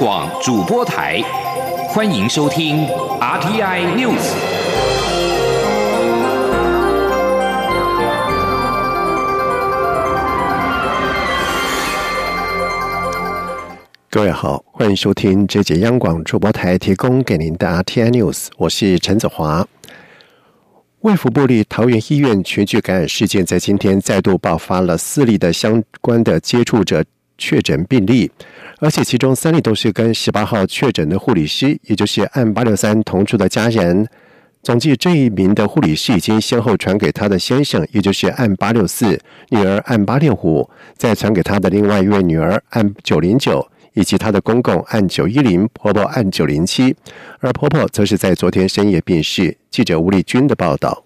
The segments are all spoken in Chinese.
广主播台，欢迎收听 RTI News。各位好，欢迎收听这节央广主播台提供给您的 RTI News，我是陈子华。卫福部立桃园医院群聚感染事件在今天再度爆发了四例的相关的接触者确诊病例，而且其中三例都是跟十八号确诊的护理师，也就是按八六三同住的家人。总计这一名的护理师已经先后传给他的先生，也就是按八六四女儿按八六五，再传给他的另外一位女儿按九零九。以及他的公公按九一零，婆婆按九零七，而婆婆则是在昨天深夜病逝。记者吴丽君的报道。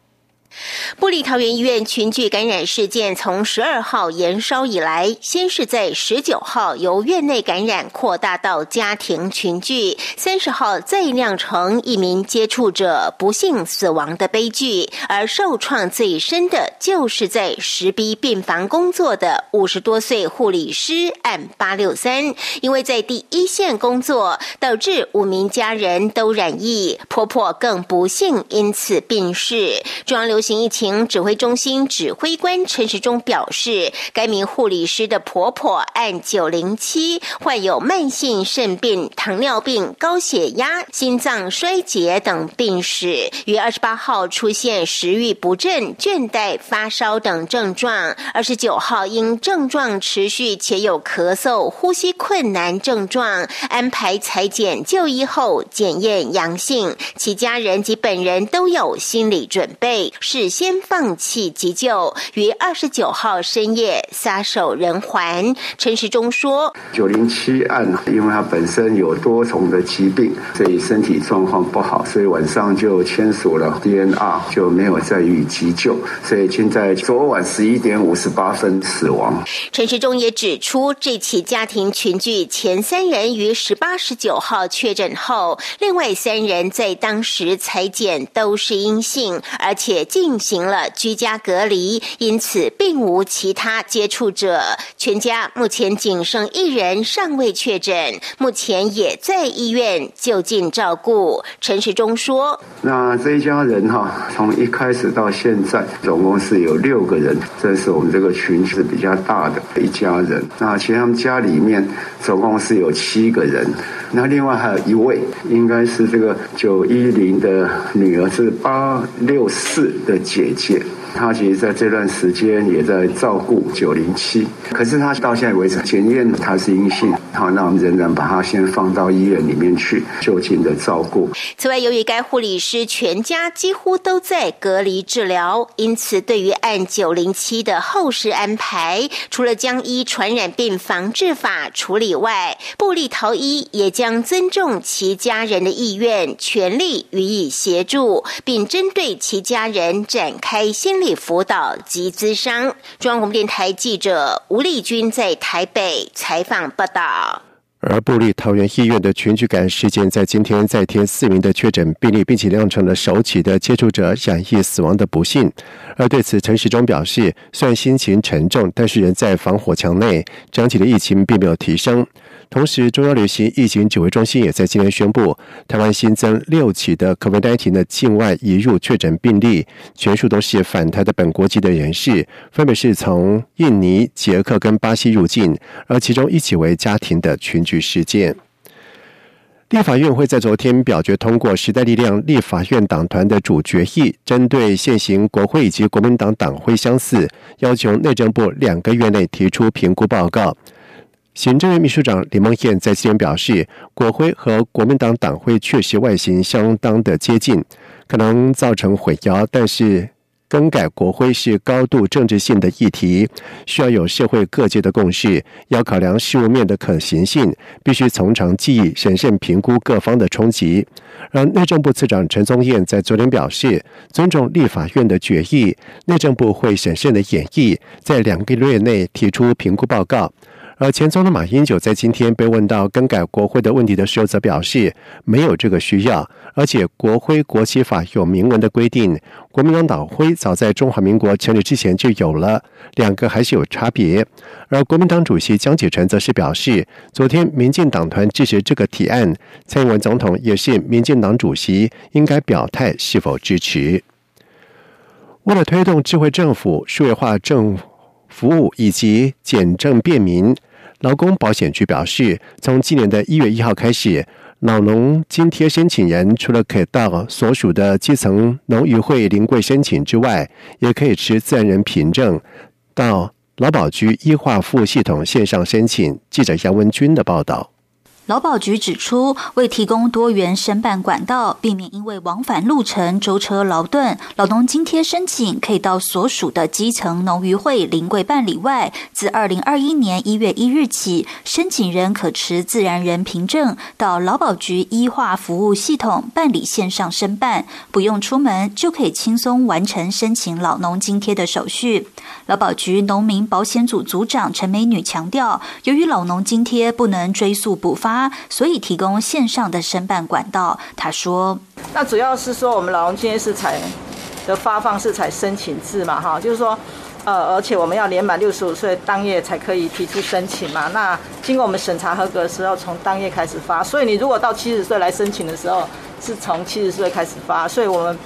布里桃园医院群聚感染事件从十二号延烧以来，先是在十九号由院内感染扩大到家庭群聚，三十号再酿成一名接触者不幸死亡的悲剧。而受创最深的就是在石逼病房工作的五十多岁护理师 M 八六三，因为在第一线工作，导致五名家人都染疫，婆婆更不幸因此病逝。中央流疫情指挥中心指挥官陈时中表示，该名护理师的婆婆按九零七，患有慢性肾病、糖尿病、高血压、心脏衰竭等病史，于二十八号出现食欲不振、倦怠、发烧等症状。二十九号因症状持续且有咳嗽、呼吸困难症状，安排裁剪就医后检验阳性，其家人及本人都有心理准备。是。事先放弃急救，于二十九号深夜撒手人寰。陈时中说：“九零七案，因为他本身有多重的疾病，所以身体状况不好，所以晚上就签署了 DNR，就没有再予急救，所以现在昨晚十一点五十八分死亡。”陈时中也指出，这起家庭群聚前三人于十八、十九号确诊后，另外三人在当时裁剪都是阴性，而且进。行了居家隔离，因此并无其他接触者。全家目前仅剩一人尚未确诊，目前也在医院就近照顾。陈时中说：“那这一家人哈，从一开始到现在，总共是有六个人，这是我们这个群是比较大的一家人。那其实他们家里面总共是有七个人。”那另外还有一位，应该是这个九一零的女儿，是八六四的姐姐。他其实在这段时间也在照顾九零七，可是他到现在为止检验他是阴性，好，那我们仍然把他先放到医院里面去就近的照顾。此外，由于该护理师全家几乎都在隔离治疗，因此对于按九零七的后事安排，除了将依传染病防治法处理外，布利陶医也将尊重其家人的意愿，全力予以协助，并针对其家人展开先。心理辅导及咨商。中央广播电台记者吴丽君在台北采访报道。而布利桃园医院的群聚感事件，在今天再添四名的确诊病例，并且酿成了首起的接触者染疫死亡的不幸。而对此，陈时中表示，虽然心情沉重，但是人在防火墙内，整体的疫情并没有提升。同时，中央流行疫情指挥中心也在今天宣布，台湾新增六起的 COVID-19 的境外移入确诊病例，全数都是返台的本国籍的人士，分别是从印尼、捷克跟巴西入境，而其中一起为家庭的群聚事件。立法院会在昨天表决通过时代力量立法院党团的主决议，针对现行国会以及国民党党徽相似，要求内政部两个月内提出评估报告。行政院秘书长李梦燕在今天表示，国徽和国民党党徽确实外形相当的接近，可能造成混淆。但是更改国徽是高度政治性的议题，需要有社会各界的共识，要考量事务面的可行性，必须从长计议，审慎评估各方的冲击。而内政部次长陈宗彦在昨天表示，尊重立法院的决议，内政部会审慎的演绎，在两个月内提出评估报告。而前总统马英九在今天被问到更改国徽的问题的时候，则表示没有这个需要，而且国徽国旗法有明文的规定，国民党党徽早在中华民国成立之前就有了，两个还是有差别。而国民党主席江启臣则是表示，昨天民进党团支持这个提案，蔡英文总统也是民进党主席，应该表态是否支持。为了推动智慧政府、数位化政服务以及简政便民。劳工保险局表示，从今年的一月一号开始，老农津贴申请人除了可以到所属的基层农渔会临柜申请之外，也可以持自然人凭证到劳保局医化服务系统线上申请。记者杨文军的报道。劳保局指出，为提供多元申办管道，避免因为往返路程舟车劳顿，劳动津贴申请可以到所属的基层农渔会临柜办理外，自二零二一年一月一日起，申请人可持自然人凭证到劳保局医化服务系统办理线上申办，不用出门就可以轻松完成申请老农津贴的手续。劳保局农民保险组组长陈美女强调，由于老农津贴不能追溯补发，所以提供线上的申办管道。他说：“那主要是说我们老农津贴是采的发放是采申请制嘛，哈，就是说，呃，而且我们要年满六十五岁当月才可以提出申请嘛。那经过我们审查合格的时候，从当月开始发。所以你如果到七十岁来申请的时候，是从七十岁开始发。所以我们。”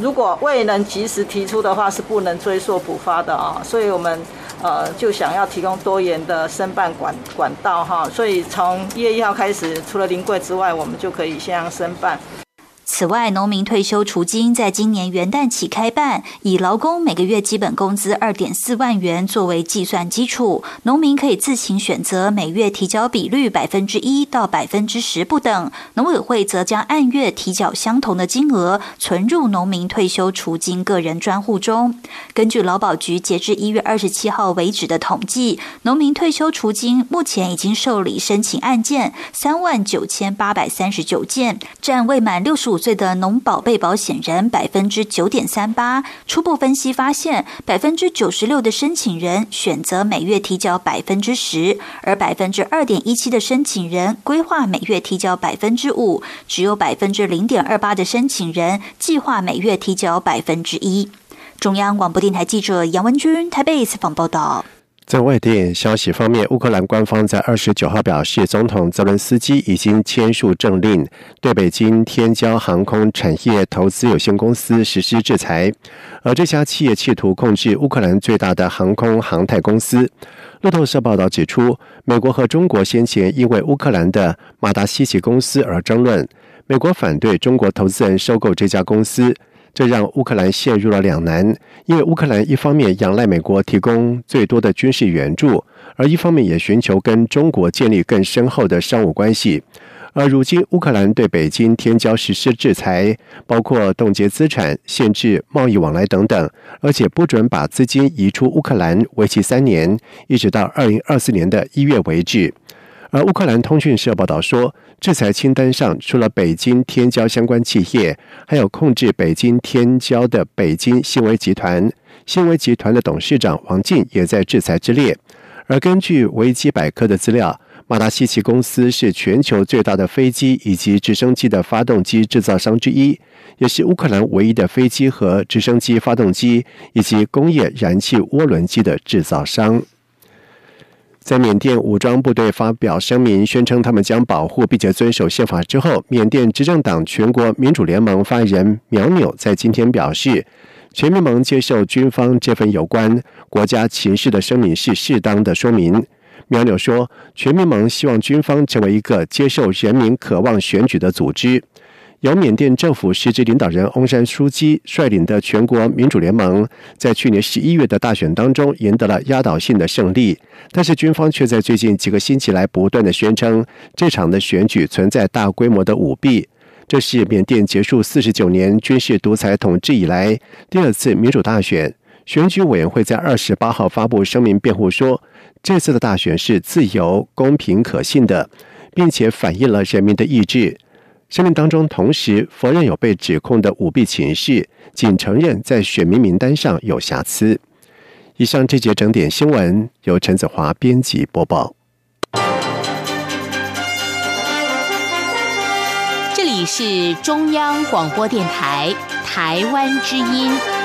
如果未能及时提出的话，是不能追溯补发的啊，所以我们呃就想要提供多元的申办管管道哈，所以从一月一号开始，除了临柜之外，我们就可以先申办。此外，农民退休储金在今年元旦起开办，以劳工每个月基本工资二点四万元作为计算基础，农民可以自行选择每月提交比率百分之一到百分之十不等，农委会则将按月提缴相同的金额存入农民退休储金个人专户中。根据劳保局截至一月二十七号为止的统计，农民退休储金目前已经受理申请案件三万九千八百三十九件，占未满六十五。岁的农保被保险人百分之九点三八，初步分析发现，百分之九十六的申请人选择每月提交百分之十，而百分之二点一七的申请人规划每月提交百分之五，只有百分之零点二八的申请人计划每月提交百分之一。中央广播电台记者杨文君台北采访报道。在外电消息方面，乌克兰官方在二十九号表示，总统泽伦斯基已经签署政令，对北京天骄航空产业投资有限公司实施制裁。而这家企业企图控制乌克兰最大的航空航太公司。路透社报道指出，美国和中国先前因为乌克兰的马达西奇公司而争论，美国反对中国投资人收购这家公司。这让乌克兰陷入了两难，因为乌克兰一方面仰赖美国提供最多的军事援助，而一方面也寻求跟中国建立更深厚的商务关系。而如今，乌克兰对北京天骄实施制裁，包括冻结资产、限制贸易往来等等，而且不准把资金移出乌克兰，为期三年，一直到二零二四年的一月为止。而乌克兰通讯社报道说，制裁清单上除了北京天骄相关企业，还有控制北京天骄的北京新维集团。新维集团的董事长王进也在制裁之列。而根据维基百科的资料，马达西奇公司是全球最大的飞机以及直升机的发动机制造商之一，也是乌克兰唯一的飞机和直升机发动机以及工业燃气涡轮机的制造商。在缅甸武装部队发表声明，宣称他们将保护并且遵守宪法之后，缅甸执政党全国民主联盟发言人苗纽在今天表示，全民盟接受军方这份有关国家情势的声明是适当的说明。苗纽说，全民盟希望军方成为一个接受人民渴望选举的组织。由缅甸政府实职领导人翁山书记率领的全国民主联盟，在去年十一月的大选当中赢得了压倒性的胜利，但是军方却在最近几个星期来不断的宣称这场的选举存在大规模的舞弊。这是缅甸结束四十九年军事独裁统治以来第二次民主大选。选举委员会在二十八号发布声明辩护说，这次的大选是自由、公平、可信的，并且反映了人民的意志。生命当中同时否认有被指控的舞弊情绪仅承认在选民名单上有瑕疵。以上这节整点新闻由陈子华编辑播报。这里是中央广播电台台湾之音。